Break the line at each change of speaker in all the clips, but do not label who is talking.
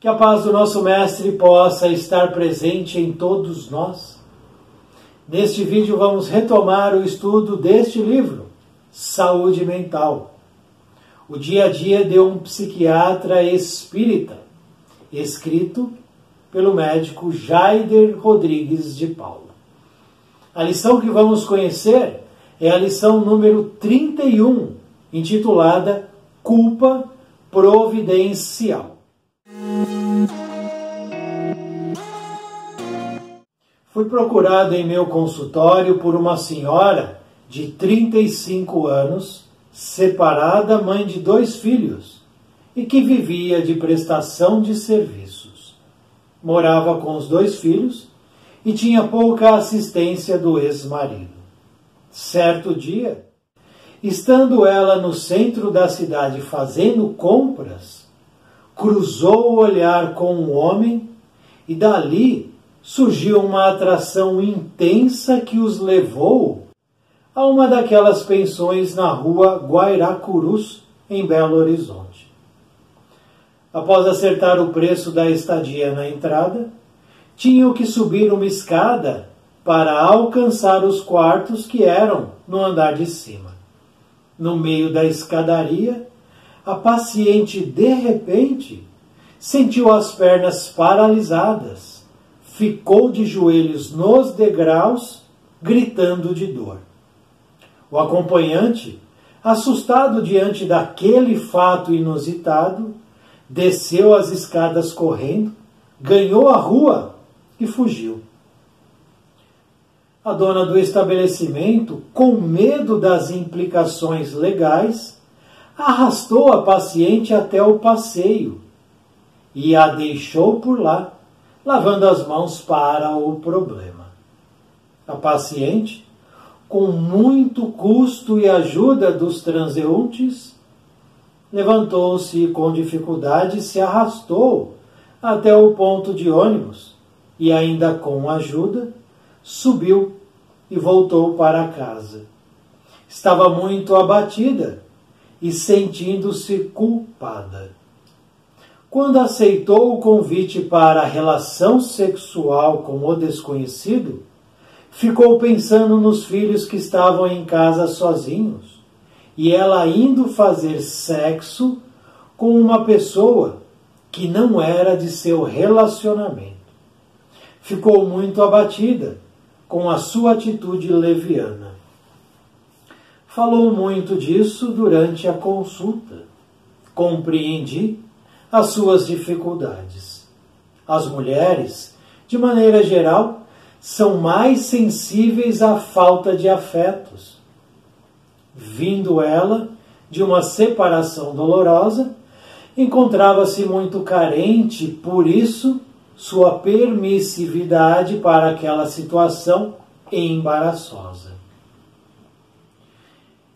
Que a paz do nosso Mestre possa estar presente em todos nós. Neste vídeo vamos retomar o estudo deste livro, Saúde Mental. O dia a dia de um psiquiatra espírita, escrito pelo médico Jaider Rodrigues de Paula. A lição que vamos conhecer é a lição número 31, intitulada Culpa Providencial. Fui procurado em meu consultório por uma senhora de 35 anos, separada, mãe de dois filhos, e que vivia de prestação de serviços. Morava com os dois filhos e tinha pouca assistência do ex-marido. Certo dia, estando ela no centro da cidade fazendo compras, cruzou o olhar com um homem e dali surgiu uma atração intensa que os levou a uma daquelas pensões na rua Guairacurus, em Belo Horizonte. Após acertar o preço da estadia na entrada, tinham que subir uma escada para alcançar os quartos que eram no andar de cima. No meio da escadaria, a paciente de repente sentiu as pernas paralisadas ficou de joelhos nos degraus, gritando de dor. O acompanhante, assustado diante daquele fato inusitado, desceu as escadas correndo, ganhou a rua e fugiu. A dona do estabelecimento, com medo das implicações legais, arrastou a paciente até o passeio e a deixou por lá lavando as mãos para o problema. A paciente, com muito custo e ajuda dos transeuntes, levantou-se com dificuldade e se arrastou até o ponto de ônibus e, ainda com ajuda, subiu e voltou para casa. Estava muito abatida e sentindo-se culpada. Quando aceitou o convite para a relação sexual com o desconhecido, ficou pensando nos filhos que estavam em casa sozinhos e ela indo fazer sexo com uma pessoa que não era de seu relacionamento. Ficou muito abatida com a sua atitude leviana. Falou muito disso durante a consulta. Compreendi as suas dificuldades. As mulheres, de maneira geral, são mais sensíveis à falta de afetos. Vindo ela de uma separação dolorosa, encontrava-se muito carente, por isso, sua permissividade para aquela situação embaraçosa.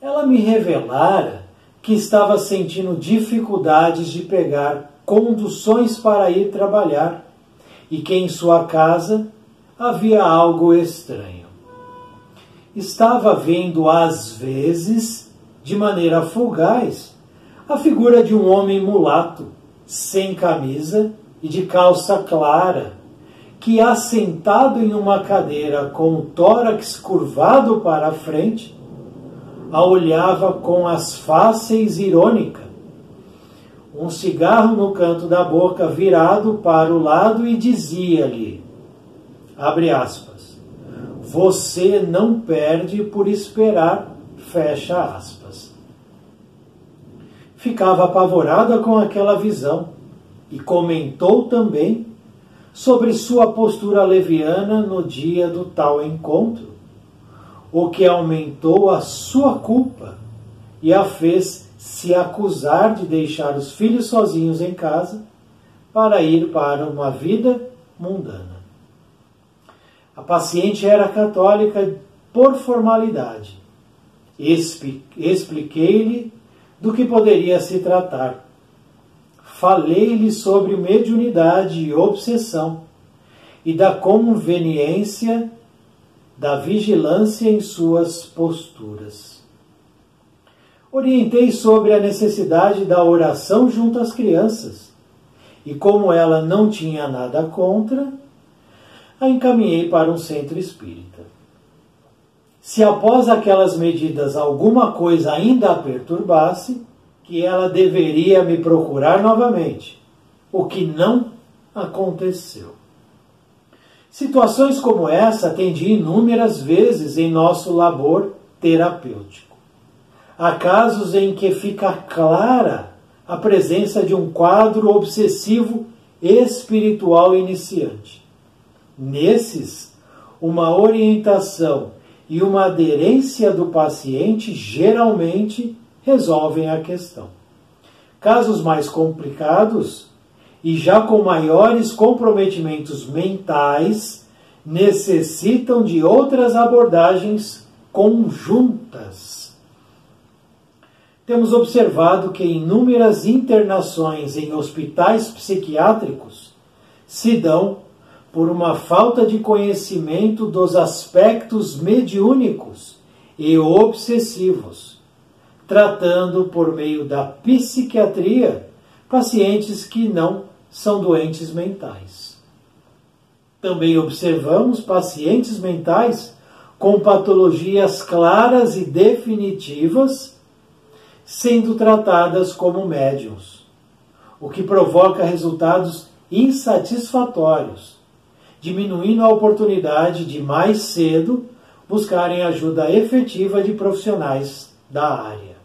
Ela me revelara que estava sentindo dificuldades de pegar conduções para ir trabalhar e que em sua casa havia algo estranho. Estava vendo às vezes, de maneira fugaz, a figura de um homem mulato, sem camisa e de calça clara, que assentado em uma cadeira com o tórax curvado para a frente, a olhava com as fáceis irônica, um cigarro no canto da boca virado para o lado e dizia-lhe, abre aspas, você não perde por esperar, fecha aspas. Ficava apavorada com aquela visão e comentou também sobre sua postura leviana no dia do tal encontro o que aumentou a sua culpa e a fez se acusar de deixar os filhos sozinhos em casa para ir para uma vida mundana. A paciente era católica por formalidade. Expliquei-lhe do que poderia se tratar. Falei-lhe sobre mediunidade e obsessão e da conveniência da vigilância em suas posturas. Orientei sobre a necessidade da oração junto às crianças e como ela não tinha nada contra, a encaminhei para um centro espírita. Se após aquelas medidas alguma coisa ainda a perturbasse, que ela deveria me procurar novamente, o que não aconteceu. Situações como essa atendi inúmeras vezes em nosso labor terapêutico. Há casos em que fica clara a presença de um quadro obsessivo espiritual iniciante. Nesses, uma orientação e uma aderência do paciente geralmente resolvem a questão. Casos mais complicados e já com maiores comprometimentos mentais necessitam de outras abordagens conjuntas. Temos observado que inúmeras internações em hospitais psiquiátricos se dão por uma falta de conhecimento dos aspectos mediúnicos e obsessivos, tratando por meio da psiquiatria pacientes que não são doentes mentais. Também observamos pacientes mentais com patologias claras e definitivas sendo tratadas como médiums, o que provoca resultados insatisfatórios, diminuindo a oportunidade de mais cedo buscarem ajuda efetiva de profissionais da área.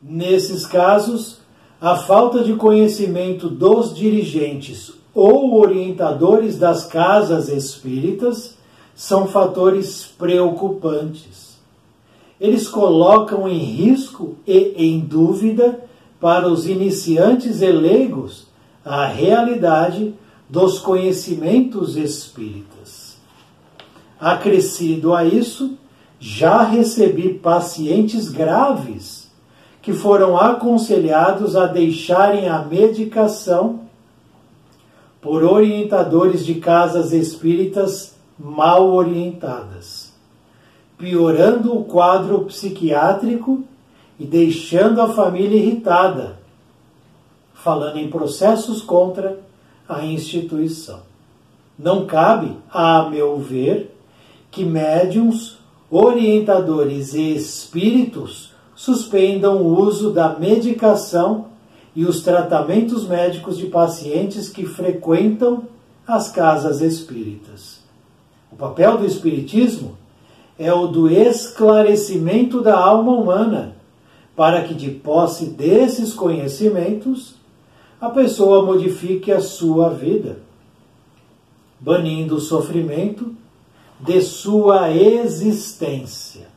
Nesses casos, a falta de conhecimento dos dirigentes ou orientadores das casas espíritas são fatores preocupantes. Eles colocam em risco e em dúvida para os iniciantes e leigos a realidade dos conhecimentos espíritas. Acrescido a isso, já recebi pacientes graves que foram aconselhados a deixarem a medicação por orientadores de casas espíritas mal orientadas, piorando o quadro psiquiátrico e deixando a família irritada, falando em processos contra a instituição. Não cabe, a meu ver, que médiums, orientadores e espíritos suspendam o uso da medicação e os tratamentos médicos de pacientes que frequentam as casas espíritas. O papel do Espiritismo é o do esclarecimento da alma humana, para que, de posse desses conhecimentos, a pessoa modifique a sua vida, banindo o sofrimento de sua existência.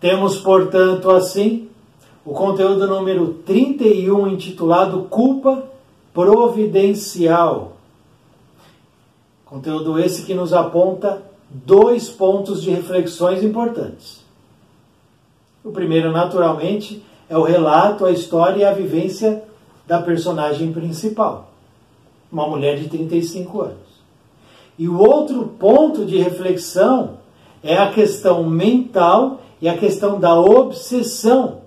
Temos, portanto, assim, o conteúdo número 31, intitulado Culpa Providencial. Conteúdo esse que nos aponta dois pontos de reflexões importantes. O primeiro, naturalmente, é o relato, a história e a vivência da personagem principal, uma mulher de 35 anos. E o outro ponto de reflexão é a questão mental e a questão da obsessão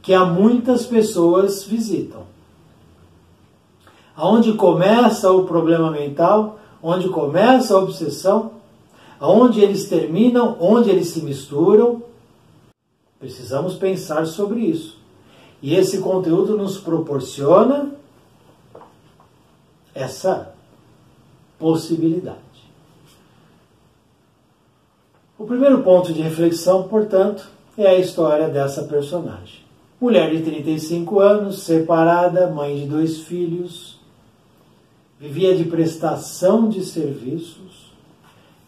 que há muitas pessoas visitam. Aonde começa o problema mental, onde começa a obsessão, aonde eles terminam, onde eles se misturam, precisamos pensar sobre isso. E esse conteúdo nos proporciona essa possibilidade. O primeiro ponto de reflexão, portanto, é a história dessa personagem. Mulher de 35 anos, separada, mãe de dois filhos, vivia de prestação de serviços,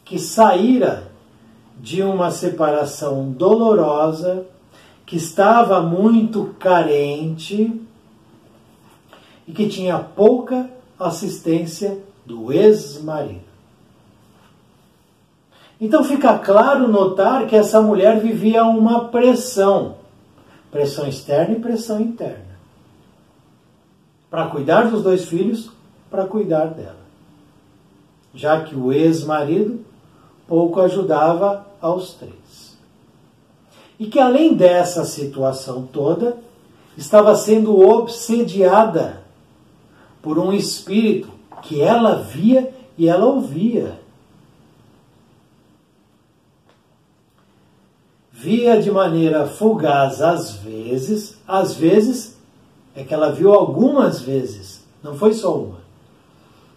que saíra de uma separação dolorosa, que estava muito carente e que tinha pouca assistência do ex-marido. Então fica claro notar que essa mulher vivia uma pressão, pressão externa e pressão interna. Para cuidar dos dois filhos, para cuidar dela. Já que o ex-marido pouco ajudava aos três. E que além dessa situação toda, estava sendo obsediada por um espírito que ela via e ela ouvia. Via de maneira fugaz às vezes, às vezes é que ela viu algumas vezes, não foi só uma.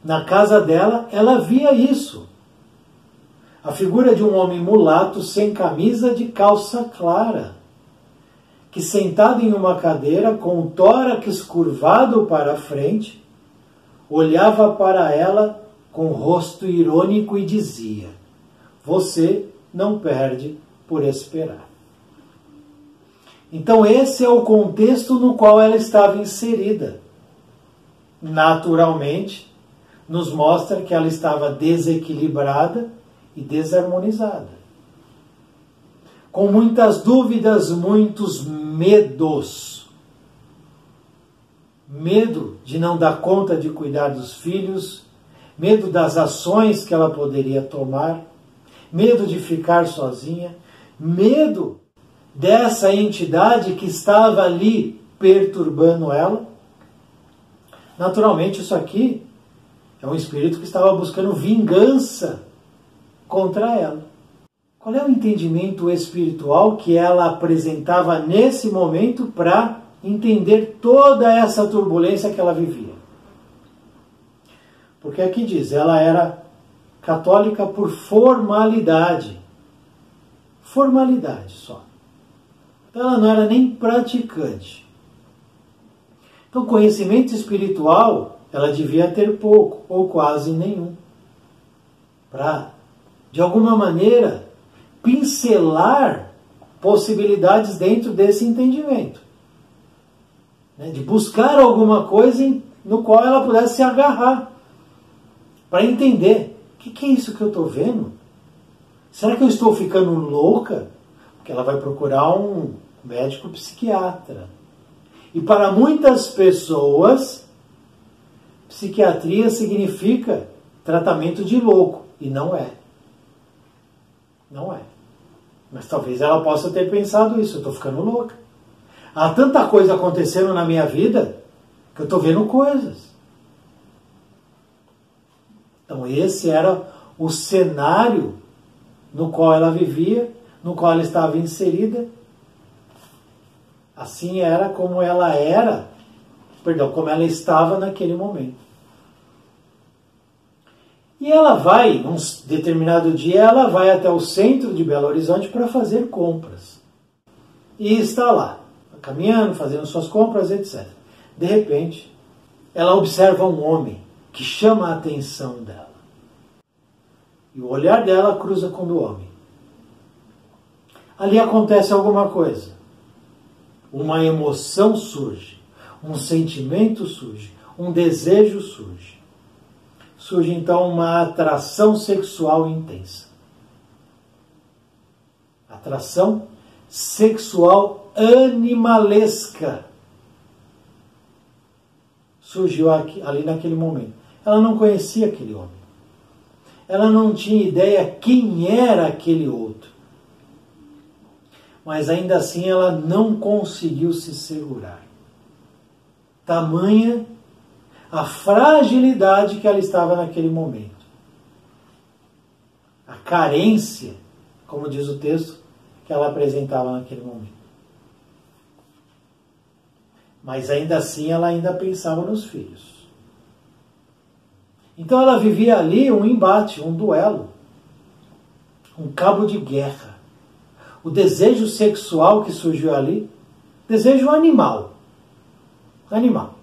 Na casa dela, ela via isso. A figura de um homem mulato sem camisa de calça clara, que sentado em uma cadeira com o tórax curvado para a frente, olhava para ela com rosto irônico e dizia: Você não perde por esperar. Então, esse é o contexto no qual ela estava inserida. Naturalmente, nos mostra que ela estava desequilibrada e desarmonizada. Com muitas dúvidas, muitos medos. Medo de não dar conta de cuidar dos filhos, medo das ações que ela poderia tomar, medo de ficar sozinha, medo dessa entidade que estava ali perturbando ela. Naturalmente, isso aqui é um espírito que estava buscando vingança contra ela. Qual é o entendimento espiritual que ela apresentava nesse momento para entender toda essa turbulência que ela vivia? Porque aqui diz, ela era católica por formalidade. Formalidade só. Então ela não era nem praticante. Então, conhecimento espiritual ela devia ter pouco ou quase nenhum. Para, de alguma maneira, pincelar possibilidades dentro desse entendimento. Né? De buscar alguma coisa no qual ela pudesse se agarrar. Para entender: o que, que é isso que eu estou vendo? Será que eu estou ficando louca? Porque ela vai procurar um médico psiquiatra. E para muitas pessoas, psiquiatria significa tratamento de louco. E não é. Não é. Mas talvez ela possa ter pensado isso. Eu estou ficando louca. Há tanta coisa acontecendo na minha vida que eu estou vendo coisas. Então, esse era o cenário no qual ela vivia, no qual ela estava inserida. Assim era como ela era, perdão, como ela estava naquele momento. E ela vai, num determinado dia, ela vai até o centro de Belo Horizonte para fazer compras. E está lá, caminhando, fazendo suas compras, etc. De repente, ela observa um homem que chama a atenção dela. E o olhar dela cruza com o do homem. Ali acontece alguma coisa. Uma emoção surge, um sentimento surge, um desejo surge surge então uma atração sexual intensa. Atração sexual animalesca. Surgiu aqui, ali naquele momento. Ela não conhecia aquele homem. Ela não tinha ideia quem era aquele outro. Mas ainda assim ela não conseguiu se segurar. Tamanha a fragilidade que ela estava naquele momento. A carência, como diz o texto, que ela apresentava naquele momento. Mas ainda assim ela ainda pensava nos filhos. Então ela vivia ali um embate, um duelo, um cabo de guerra. O desejo sexual que surgiu ali, desejo animal. Animal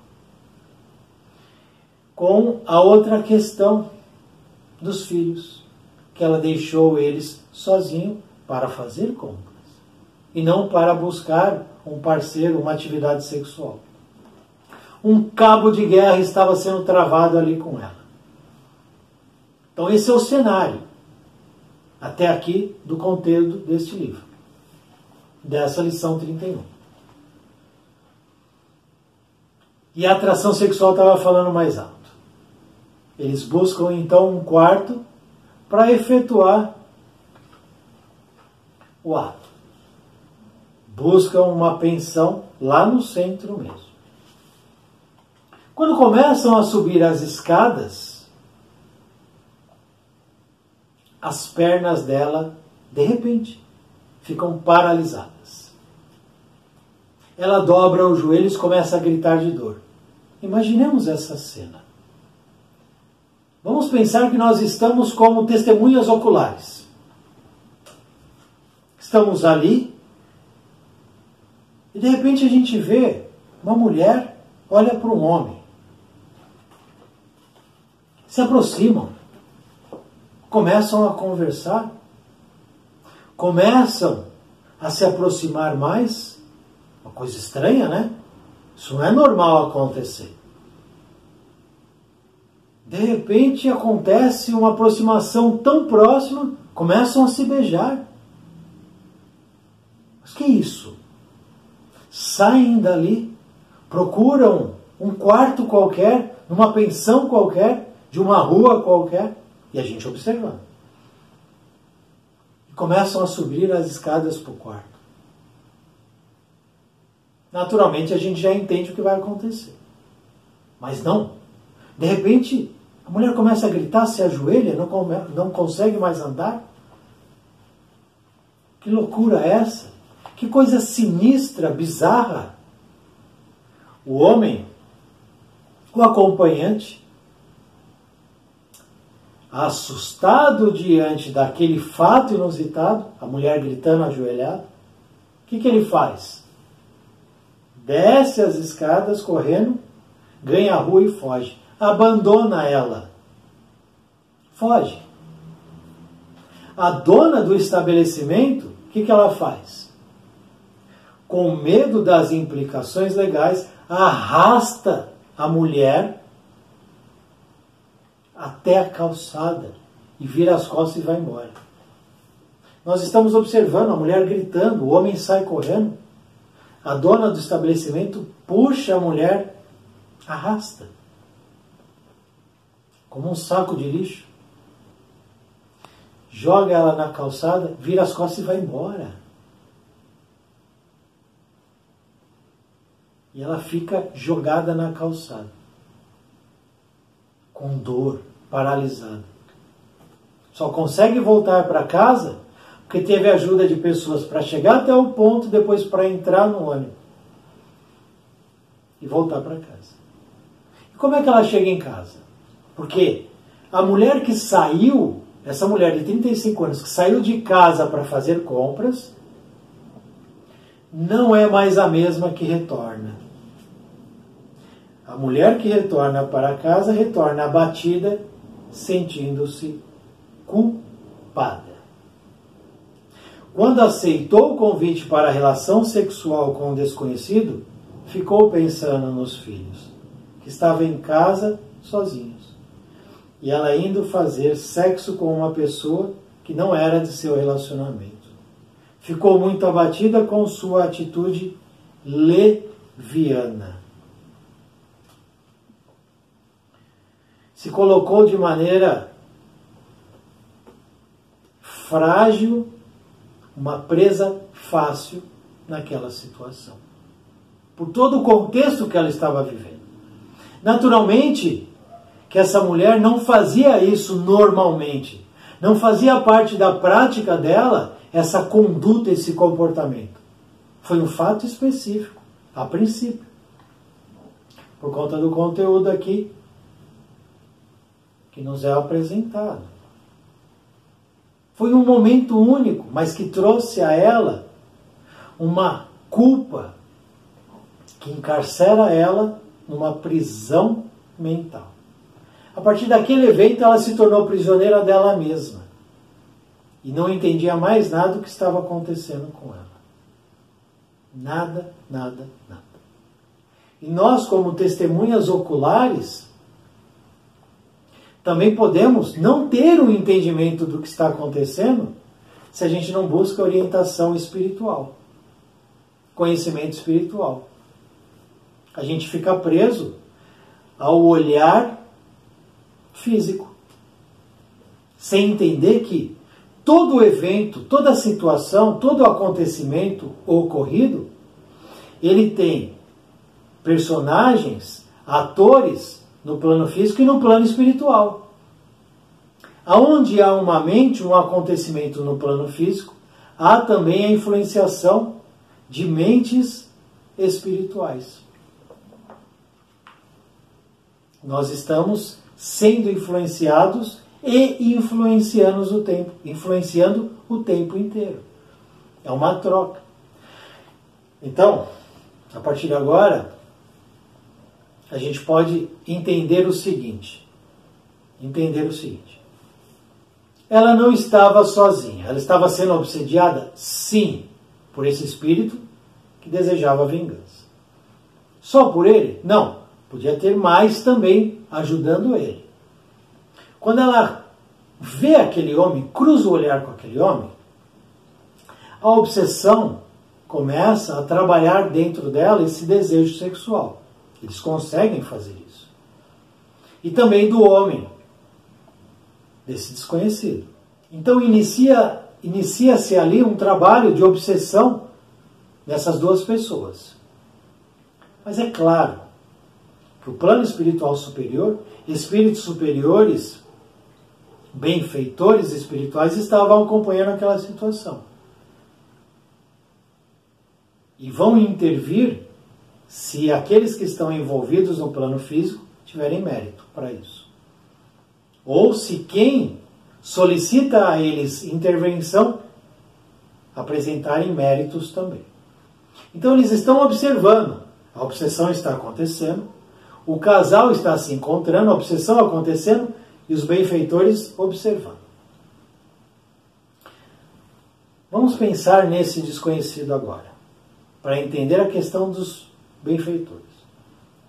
com a outra questão dos filhos, que ela deixou eles sozinhos para fazer compras e não para buscar um parceiro, uma atividade sexual. Um cabo de guerra estava sendo travado ali com ela. Então, esse é o cenário, até aqui, do conteúdo deste livro, dessa lição 31. E a atração sexual estava falando mais alto. Eles buscam então um quarto para efetuar o ato. Buscam uma pensão lá no centro mesmo. Quando começam a subir as escadas, as pernas dela, de repente, ficam paralisadas. Ela dobra os joelhos e começa a gritar de dor. Imaginemos essa cena. Vamos pensar que nós estamos como testemunhas oculares. Estamos ali e de repente a gente vê uma mulher olha para um homem. Se aproximam, começam a conversar, começam a se aproximar mais. Uma coisa estranha, né? Isso não é normal acontecer. De repente acontece uma aproximação tão próxima, começam a se beijar. Mas que isso? Saem dali, procuram um quarto qualquer, numa pensão qualquer, de uma rua qualquer, e a gente observando. E começam a subir as escadas para o quarto. Naturalmente a gente já entende o que vai acontecer. Mas não. De repente, a mulher começa a gritar, se ajoelha, não, não consegue mais andar. Que loucura é essa? Que coisa sinistra, bizarra. O homem, o acompanhante, assustado diante daquele fato inusitado, a mulher gritando ajoelhada, o que, que ele faz? Desce as escadas correndo, ganha a rua e foge abandona ela. Foge. A dona do estabelecimento, o que, que ela faz? Com medo das implicações legais, arrasta a mulher até a calçada e vira as costas e vai embora. Nós estamos observando a mulher gritando, o homem sai correndo. A dona do estabelecimento puxa a mulher, arrasta como um saco de lixo, joga ela na calçada, vira as costas e vai embora. E ela fica jogada na calçada, com dor, paralisada. Só consegue voltar para casa porque teve ajuda de pessoas para chegar até o ponto, depois para entrar no ônibus e voltar para casa. E como é que ela chega em casa? Porque a mulher que saiu, essa mulher de 35 anos que saiu de casa para fazer compras, não é mais a mesma que retorna. A mulher que retorna para casa retorna abatida, sentindo-se culpada. Quando aceitou o convite para a relação sexual com o desconhecido, ficou pensando nos filhos, que estava em casa sozinho e ela indo fazer sexo com uma pessoa que não era de seu relacionamento. Ficou muito abatida com sua atitude leviana. Se colocou de maneira frágil, uma presa fácil naquela situação. Por todo o contexto que ela estava vivendo. Naturalmente, que essa mulher não fazia isso normalmente. Não fazia parte da prática dela essa conduta, esse comportamento. Foi um fato específico, a princípio. Por conta do conteúdo aqui que nos é apresentado. Foi um momento único, mas que trouxe a ela uma culpa que encarcera ela numa prisão mental. A partir daquele evento, ela se tornou prisioneira dela mesma e não entendia mais nada do que estava acontecendo com ela. Nada, nada, nada. E nós, como testemunhas oculares, também podemos não ter o um entendimento do que está acontecendo se a gente não busca orientação espiritual, conhecimento espiritual. A gente fica preso ao olhar físico. Sem entender que todo evento, toda situação, todo acontecimento ocorrido, ele tem personagens, atores no plano físico e no plano espiritual. Aonde há uma mente, um acontecimento no plano físico, há também a influenciação de mentes espirituais. Nós estamos sendo influenciados e influenciando o tempo, influenciando o tempo inteiro. É uma troca. Então, a partir de agora, a gente pode entender o seguinte. Entender o seguinte. Ela não estava sozinha. Ela estava sendo obsediada? Sim, por esse espírito que desejava vingança. Só por ele? Não. Podia ter mais também ajudando ele. Quando ela vê aquele homem, cruza o olhar com aquele homem, a obsessão começa a trabalhar dentro dela esse desejo sexual. Eles conseguem fazer isso. E também do homem, desse desconhecido. Então inicia inicia-se ali um trabalho de obsessão dessas duas pessoas. Mas é claro que o plano espiritual superior, espíritos superiores, benfeitores espirituais estavam acompanhando aquela situação. E vão intervir se aqueles que estão envolvidos no plano físico tiverem mérito para isso. Ou se quem solicita a eles intervenção apresentarem méritos também. Então eles estão observando, a obsessão está acontecendo, o casal está se encontrando, a obsessão acontecendo e os benfeitores observando. Vamos pensar nesse desconhecido agora, para entender a questão dos benfeitores.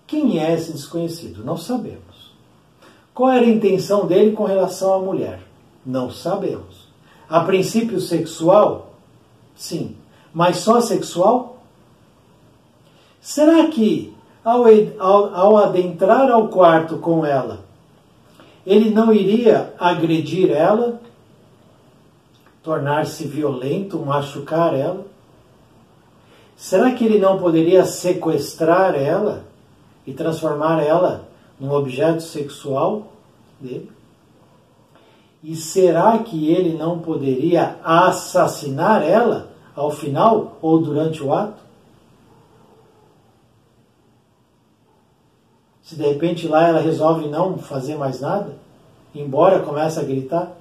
Quem é esse desconhecido? Não sabemos. Qual era a intenção dele com relação à mulher? Não sabemos. A princípio sexual? Sim. Mas só sexual? Será que ao, ao, ao adentrar ao quarto com ela, ele não iria agredir ela, tornar-se violento, machucar ela? Será que ele não poderia sequestrar ela e transformar ela num objeto sexual dele? E será que ele não poderia assassinar ela ao final ou durante o ato? Se de repente lá ela resolve não fazer mais nada, embora comece a gritar,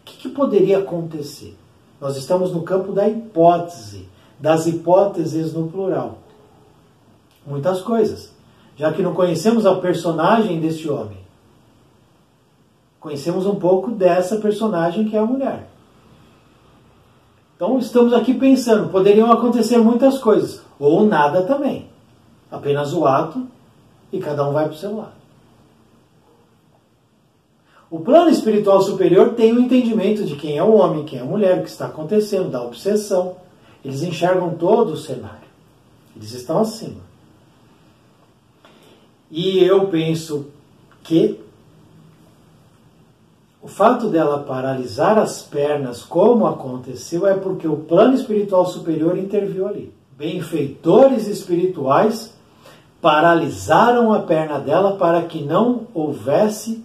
o que, que poderia acontecer? Nós estamos no campo da hipótese das hipóteses no plural. Muitas coisas, já que não conhecemos a personagem deste homem. Conhecemos um pouco dessa personagem que é a mulher. Então estamos aqui pensando, poderiam acontecer muitas coisas, ou nada também. Apenas o ato e cada um vai para o seu lado. O plano espiritual superior tem o entendimento de quem é o homem, quem é a mulher, o que está acontecendo, da obsessão. Eles enxergam todo o cenário. Eles estão acima. E eu penso que o fato dela paralisar as pernas, como aconteceu, é porque o plano espiritual superior interviu ali. Benfeitores espirituais paralisaram a perna dela para que não houvesse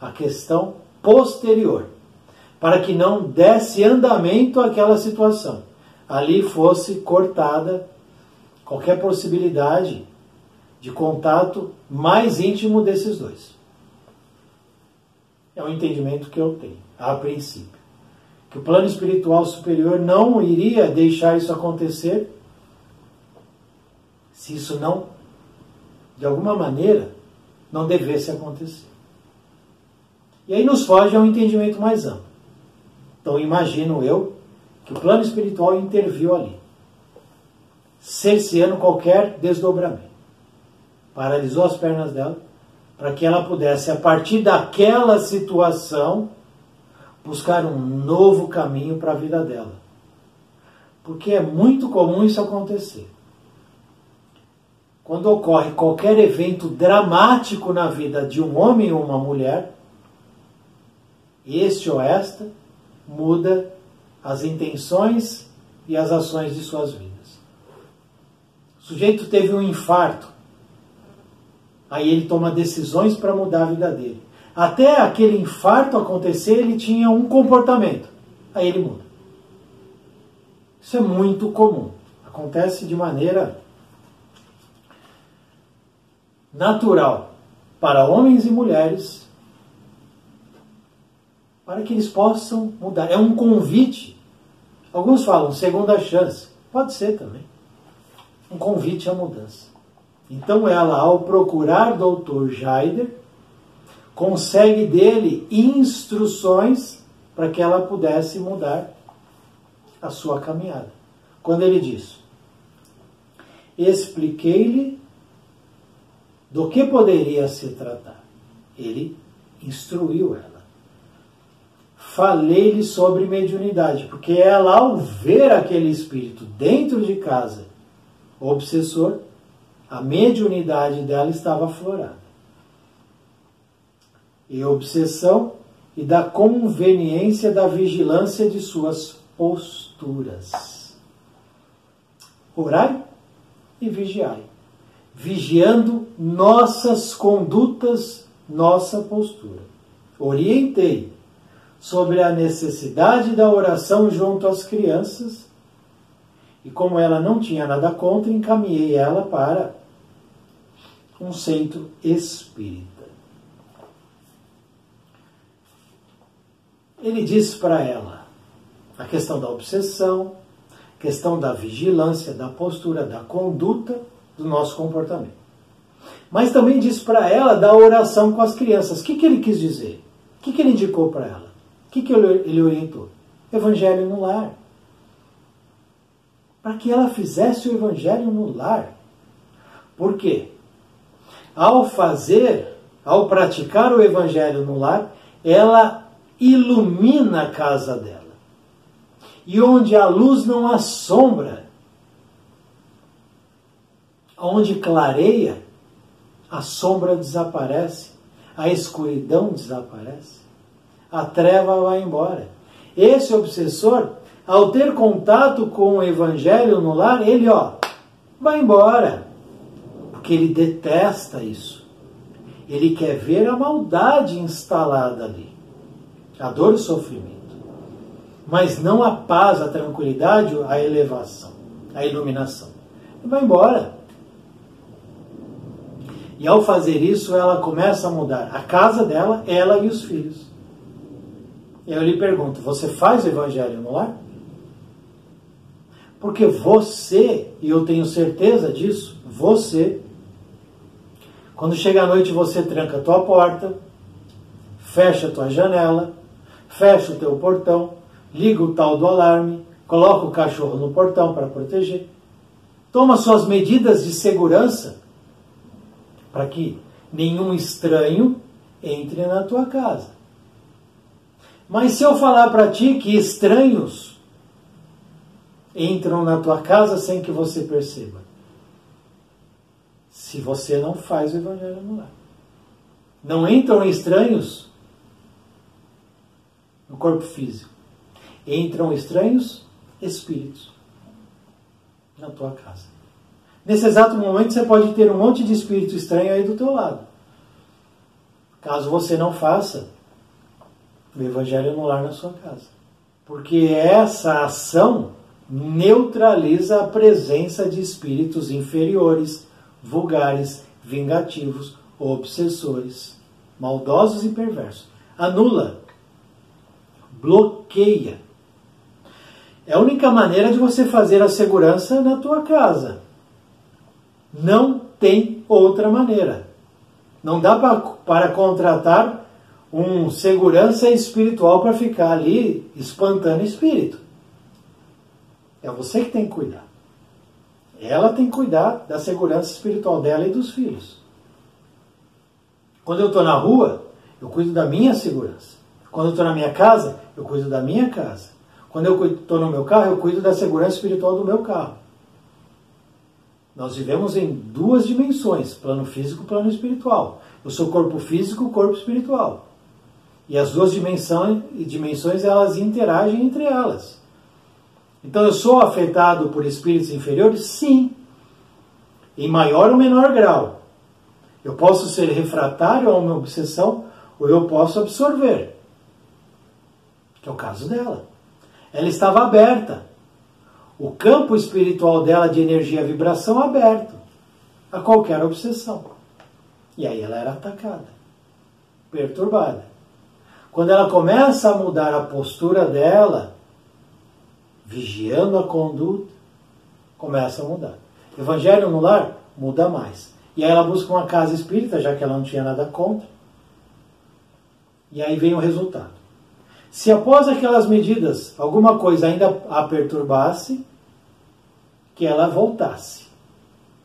a questão posterior, para que não desse andamento àquela situação ali fosse cortada qualquer possibilidade de contato mais íntimo desses dois. É o um entendimento que eu tenho, a princípio. Que o plano espiritual superior não iria deixar isso acontecer se isso não, de alguma maneira, não devesse acontecer. E aí nos foge a um entendimento mais amplo. Então imagino eu que o plano espiritual interviu ali, cerceando qualquer desdobramento. Paralisou as pernas dela para que ela pudesse, a partir daquela situação, buscar um novo caminho para a vida dela. Porque é muito comum isso acontecer. Quando ocorre qualquer evento dramático na vida de um homem ou uma mulher, este ou esta, muda as intenções e as ações de suas vidas. O sujeito teve um infarto, aí ele toma decisões para mudar a vida dele. Até aquele infarto acontecer, ele tinha um comportamento, aí ele muda. Isso é muito comum, acontece de maneira natural para homens e mulheres para que eles possam mudar. É um convite. Alguns falam segunda chance. Pode ser também. Um convite à mudança. Então ela, ao procurar Dr. Jaider, consegue dele instruções para que ela pudesse mudar a sua caminhada. Quando ele diz: Expliquei-lhe do que poderia se tratar. Ele instruiu ela. Falei-lhe sobre mediunidade, porque ela, ao ver aquele espírito dentro de casa, obsessor, a mediunidade dela estava aflorada. E obsessão e da conveniência da vigilância de suas posturas. Orai e vigiai vigiando nossas condutas, nossa postura. Orientei sobre a necessidade da oração junto às crianças e, como ela não tinha nada contra, encaminhei ela para um centro espírita. Ele disse para ela a questão da obsessão, questão da vigilância, da postura, da conduta do nosso comportamento. Mas também diz para ela da oração com as crianças. O que, que ele quis dizer? O que, que ele indicou para ela? O que, que ele orientou? Evangelho no lar. Para que ela fizesse o evangelho no lar. Por quê? Ao fazer, ao praticar o evangelho no lar, ela ilumina a casa dela. E onde a luz não assombra, onde clareia, a sombra desaparece, a escuridão desaparece, a treva vai embora. Esse obsessor, ao ter contato com o evangelho no lar, ele, ó, vai embora. Porque ele detesta isso. Ele quer ver a maldade instalada ali, a dor e o sofrimento. Mas não a paz, a tranquilidade, a elevação, a iluminação. Ele vai embora. E ao fazer isso, ela começa a mudar a casa dela, ela e os filhos. Eu lhe pergunto: você faz o evangelho no lar? Porque você, e eu tenho certeza disso, você, quando chega a noite, você tranca a tua porta, fecha a tua janela, fecha o teu portão, liga o tal do alarme, coloca o cachorro no portão para proteger, toma suas medidas de segurança para que nenhum estranho entre na tua casa. Mas se eu falar para ti que estranhos entram na tua casa sem que você perceba, se você não faz o evangelho no lar. Não entram estranhos no corpo físico. Entram estranhos espíritos na tua casa. Nesse exato momento você pode ter um monte de espírito estranho aí do teu lado. Caso você não faça o evangelho no lar na sua casa. Porque essa ação neutraliza a presença de espíritos inferiores, vulgares, vingativos, obsessores, maldosos e perversos. Anula, bloqueia. É a única maneira de você fazer a segurança na tua casa. Não tem outra maneira. Não dá para contratar um segurança espiritual para ficar ali espantando espírito. É você que tem que cuidar. Ela tem que cuidar da segurança espiritual dela e dos filhos. Quando eu estou na rua, eu cuido da minha segurança. Quando eu estou na minha casa, eu cuido da minha casa. Quando eu estou no meu carro, eu cuido da segurança espiritual do meu carro. Nós vivemos em duas dimensões, plano físico e plano espiritual. Eu sou corpo físico, corpo espiritual. E as duas dimensões, dimensões elas interagem entre elas. Então eu sou afetado por espíritos inferiores? Sim. Em maior ou menor grau. Eu posso ser refratário a uma obsessão ou eu posso absorver. Que é o caso dela. Ela estava aberta. O campo espiritual dela de energia e vibração aberto a qualquer obsessão. E aí ela era atacada, perturbada. Quando ela começa a mudar a postura dela, vigiando a conduta, começa a mudar. Evangelho no lar muda mais. E aí ela busca uma casa espírita, já que ela não tinha nada contra. E aí vem o resultado. Se após aquelas medidas alguma coisa ainda a perturbasse, que ela voltasse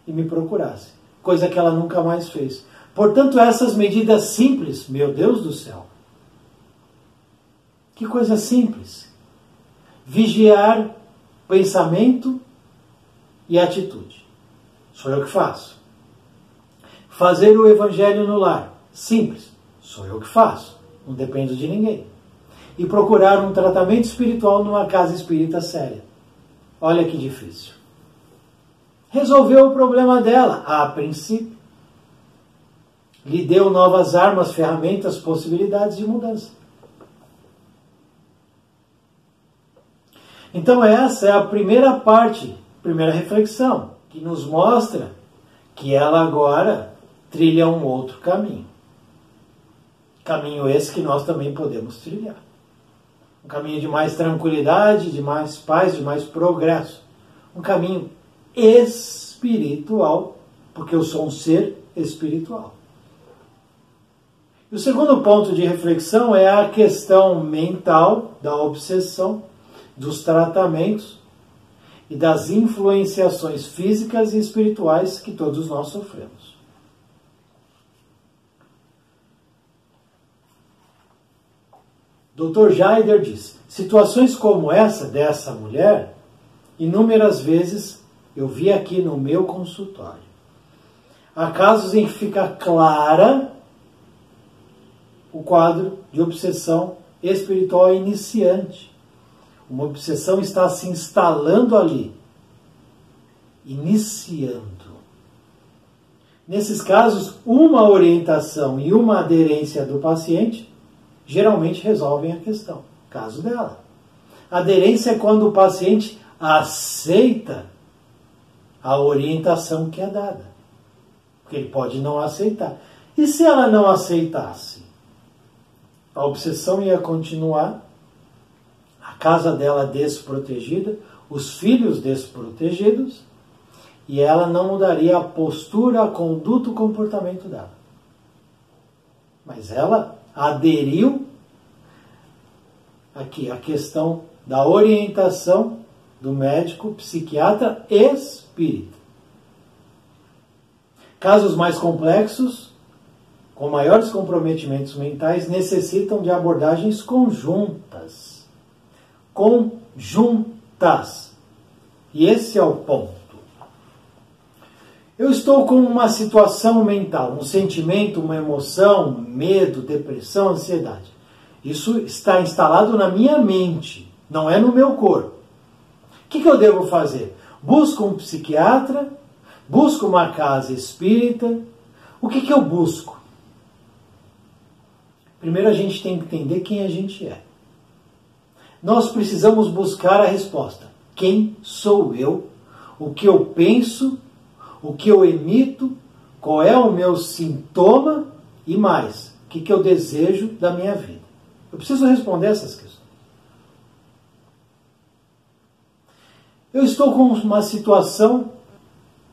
e me procurasse, coisa que ela nunca mais fez. Portanto, essas medidas simples, meu Deus do céu, que coisa simples. Vigiar pensamento e atitude. Sou eu que faço. Fazer o evangelho no lar. Simples. Sou eu que faço. Não dependo de ninguém. E procurar um tratamento espiritual numa casa espírita séria. Olha que difícil. Resolveu o problema dela, a princípio. Lhe deu novas armas, ferramentas, possibilidades de mudança. Então, essa é a primeira parte, primeira reflexão, que nos mostra que ela agora trilha um outro caminho. Caminho esse que nós também podemos trilhar. Um caminho de mais tranquilidade, de mais paz, de mais progresso. Um caminho espiritual, porque eu sou um ser espiritual. E o segundo ponto de reflexão é a questão mental da obsessão dos tratamentos e das influenciações físicas e espirituais que todos nós sofremos. Dr. Jaider diz: situações como essa dessa mulher, inúmeras vezes eu vi aqui no meu consultório. Há casos em que fica clara o quadro de obsessão espiritual iniciante. Uma obsessão está se instalando ali, iniciando. Nesses casos, uma orientação e uma aderência do paciente geralmente resolvem a questão. Caso dela. Aderência é quando o paciente aceita a orientação que é dada. Porque ele pode não aceitar. E se ela não aceitasse? A obsessão ia continuar casa dela desprotegida, os filhos desprotegidos, e ela não mudaria a postura, a conduta, o comportamento dela. Mas ela aderiu aqui a questão da orientação do médico psiquiatra espírita. Casos mais complexos, com maiores comprometimentos mentais, necessitam de abordagens conjuntas conjuntas. E esse é o ponto. Eu estou com uma situação mental, um sentimento, uma emoção, medo, depressão, ansiedade. Isso está instalado na minha mente, não é no meu corpo. O que, eu devo fazer? Busco um psiquiatra, busco uma casa espírita. O que, que eu busco? Primeiro a gente tem que entender quem a gente é nós precisamos buscar a resposta. Quem sou eu? O que eu penso? O que eu emito? Qual é o meu sintoma? E mais, o que, que eu desejo da minha vida? Eu preciso responder essas questões. Eu estou com uma situação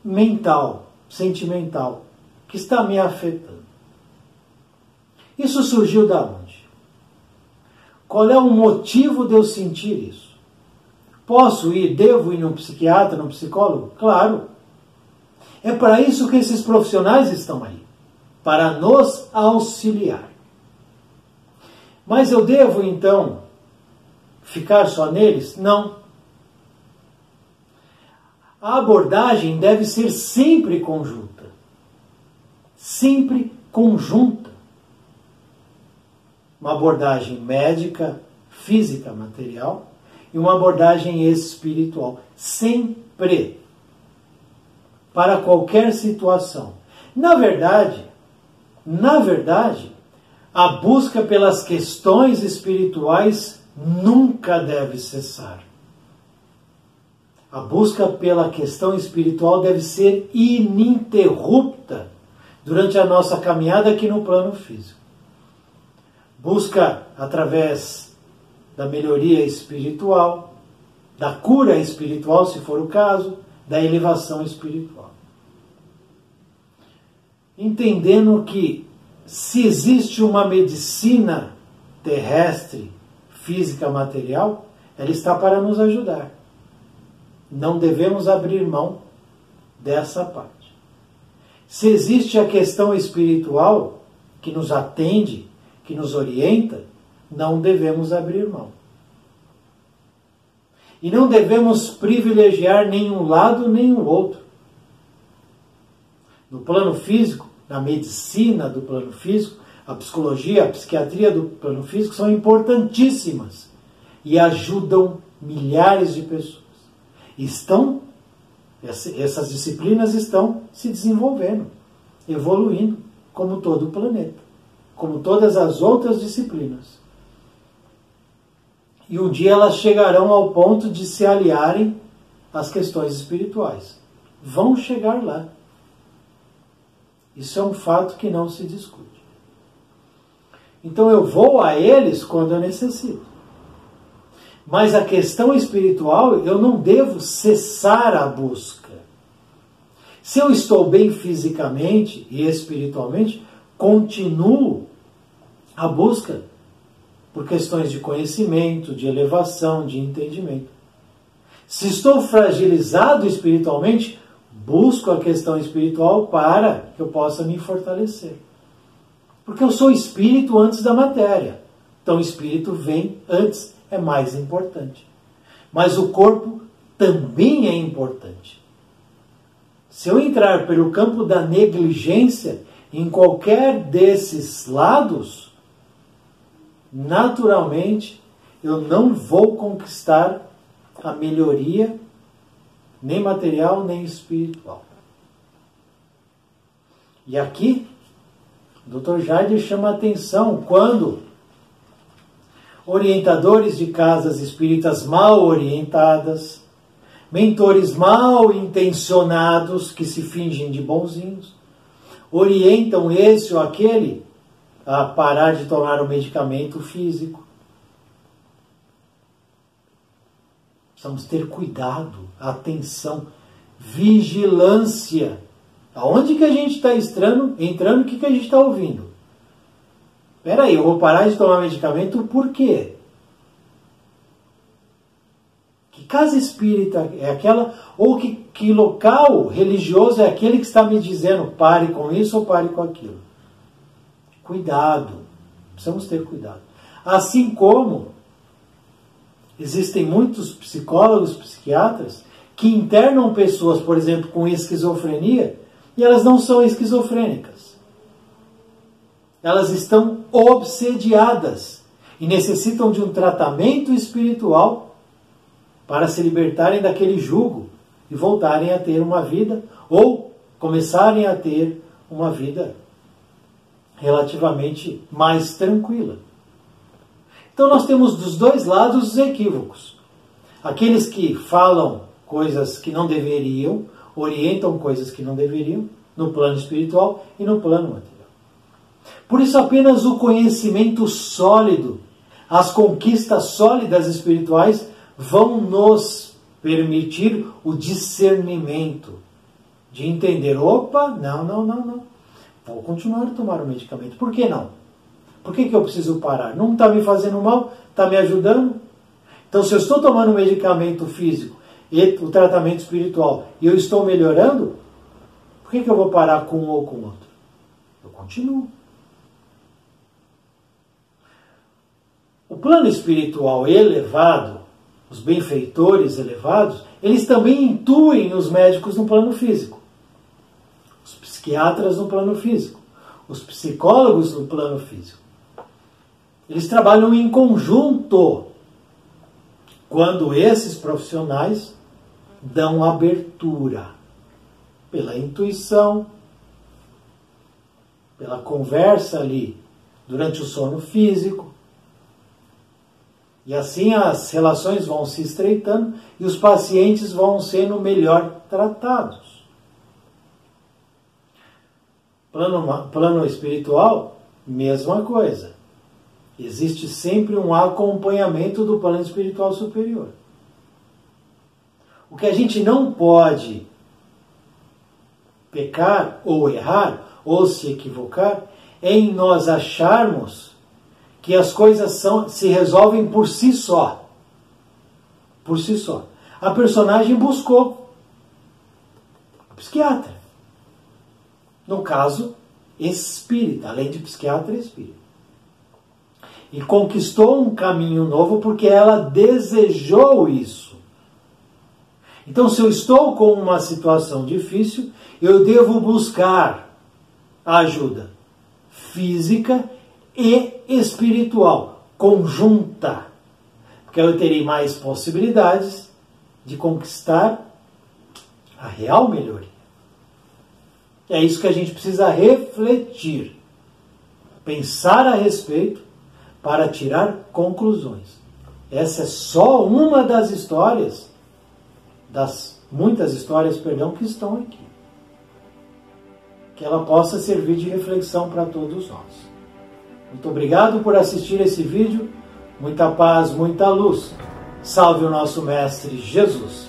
mental, sentimental, que está me afetando. Isso surgiu da onde? Qual é o motivo de eu sentir isso? Posso ir, devo ir num psiquiatra, num psicólogo? Claro. É para isso que esses profissionais estão aí para nos auxiliar. Mas eu devo então ficar só neles? Não. A abordagem deve ser sempre conjunta. Sempre conjunta uma abordagem médica, física, material e uma abordagem espiritual. Sempre. Para qualquer situação. Na verdade, na verdade, a busca pelas questões espirituais nunca deve cessar. A busca pela questão espiritual deve ser ininterrupta durante a nossa caminhada aqui no plano físico. Busca através da melhoria espiritual, da cura espiritual, se for o caso, da elevação espiritual. Entendendo que se existe uma medicina terrestre, física, material, ela está para nos ajudar. Não devemos abrir mão dessa parte. Se existe a questão espiritual que nos atende, que nos orienta, não devemos abrir mão. E não devemos privilegiar nenhum lado nem o outro. No plano físico, na medicina do plano físico, a psicologia, a psiquiatria do plano físico são importantíssimas e ajudam milhares de pessoas. Estão essas disciplinas estão se desenvolvendo, evoluindo, como todo o planeta, como todas as outras disciplinas. E um dia elas chegarão ao ponto de se aliarem às questões espirituais. Vão chegar lá. Isso é um fato que não se discute. Então eu vou a eles quando eu necessito. Mas a questão espiritual, eu não devo cessar a busca. Se eu estou bem fisicamente e espiritualmente, continuo a busca por questões de conhecimento, de elevação, de entendimento. Se estou fragilizado espiritualmente, busco a questão espiritual para que eu possa me fortalecer. Porque eu sou espírito antes da matéria. Então o espírito vem antes é mais importante. Mas o corpo também é importante. Se eu entrar pelo campo da negligência em qualquer desses lados, naturalmente eu não vou conquistar a melhoria nem material nem espiritual. E aqui, o Dr. Jair chama atenção quando orientadores de casas espíritas mal orientadas, mentores mal intencionados que se fingem de bonzinhos, orientam esse ou aquele a parar de tomar o medicamento físico. Precisamos ter cuidado, atenção, vigilância. Aonde que a gente está entrando, entrando, o que, que a gente está ouvindo? Peraí, eu vou parar de tomar medicamento por quê? Que casa espírita é aquela? Ou que, que local religioso é aquele que está me dizendo pare com isso ou pare com aquilo? Cuidado, precisamos ter cuidado. Assim como existem muitos psicólogos, psiquiatras que internam pessoas, por exemplo, com esquizofrenia e elas não são esquizofrênicas elas estão obsediadas e necessitam de um tratamento espiritual para se libertarem daquele jugo e voltarem a ter uma vida ou começarem a ter uma vida relativamente mais tranquila. Então nós temos dos dois lados os equívocos. Aqueles que falam coisas que não deveriam, orientam coisas que não deveriam, no plano espiritual e no plano material. Por isso, apenas o conhecimento sólido, as conquistas sólidas espirituais vão nos permitir o discernimento de entender: opa, não, não, não, não. Vou continuar a tomar o medicamento. Por que não? Por que, que eu preciso parar? Não está me fazendo mal? Está me ajudando? Então, se eu estou tomando medicamento físico e o tratamento espiritual e eu estou melhorando, por que, que eu vou parar com um ou com outro? Eu continuo. O plano espiritual elevado, os benfeitores elevados, eles também intuem os médicos no plano físico, os psiquiatras no plano físico, os psicólogos no plano físico. eles trabalham em conjunto quando esses profissionais dão abertura pela intuição, pela conversa ali durante o sono físico. E assim as relações vão se estreitando e os pacientes vão sendo melhor tratados. Plano, plano espiritual, mesma coisa. Existe sempre um acompanhamento do plano espiritual superior. O que a gente não pode pecar ou errar ou se equivocar é em nós acharmos que as coisas são, se resolvem por si só. Por si só. A personagem buscou o psiquiatra. No caso, espírita, além de psiquiatra, espírita e conquistou um caminho novo porque ela desejou isso. Então, se eu estou com uma situação difícil, eu devo buscar ajuda física e espiritual, conjunta, porque eu terei mais possibilidades de conquistar a real melhoria. É isso que a gente precisa refletir, pensar a respeito para tirar conclusões. Essa é só uma das histórias, das muitas histórias, perdão, que estão aqui. Que ela possa servir de reflexão para todos nós. Muito obrigado por assistir esse vídeo. Muita paz, muita luz. Salve o nosso Mestre Jesus.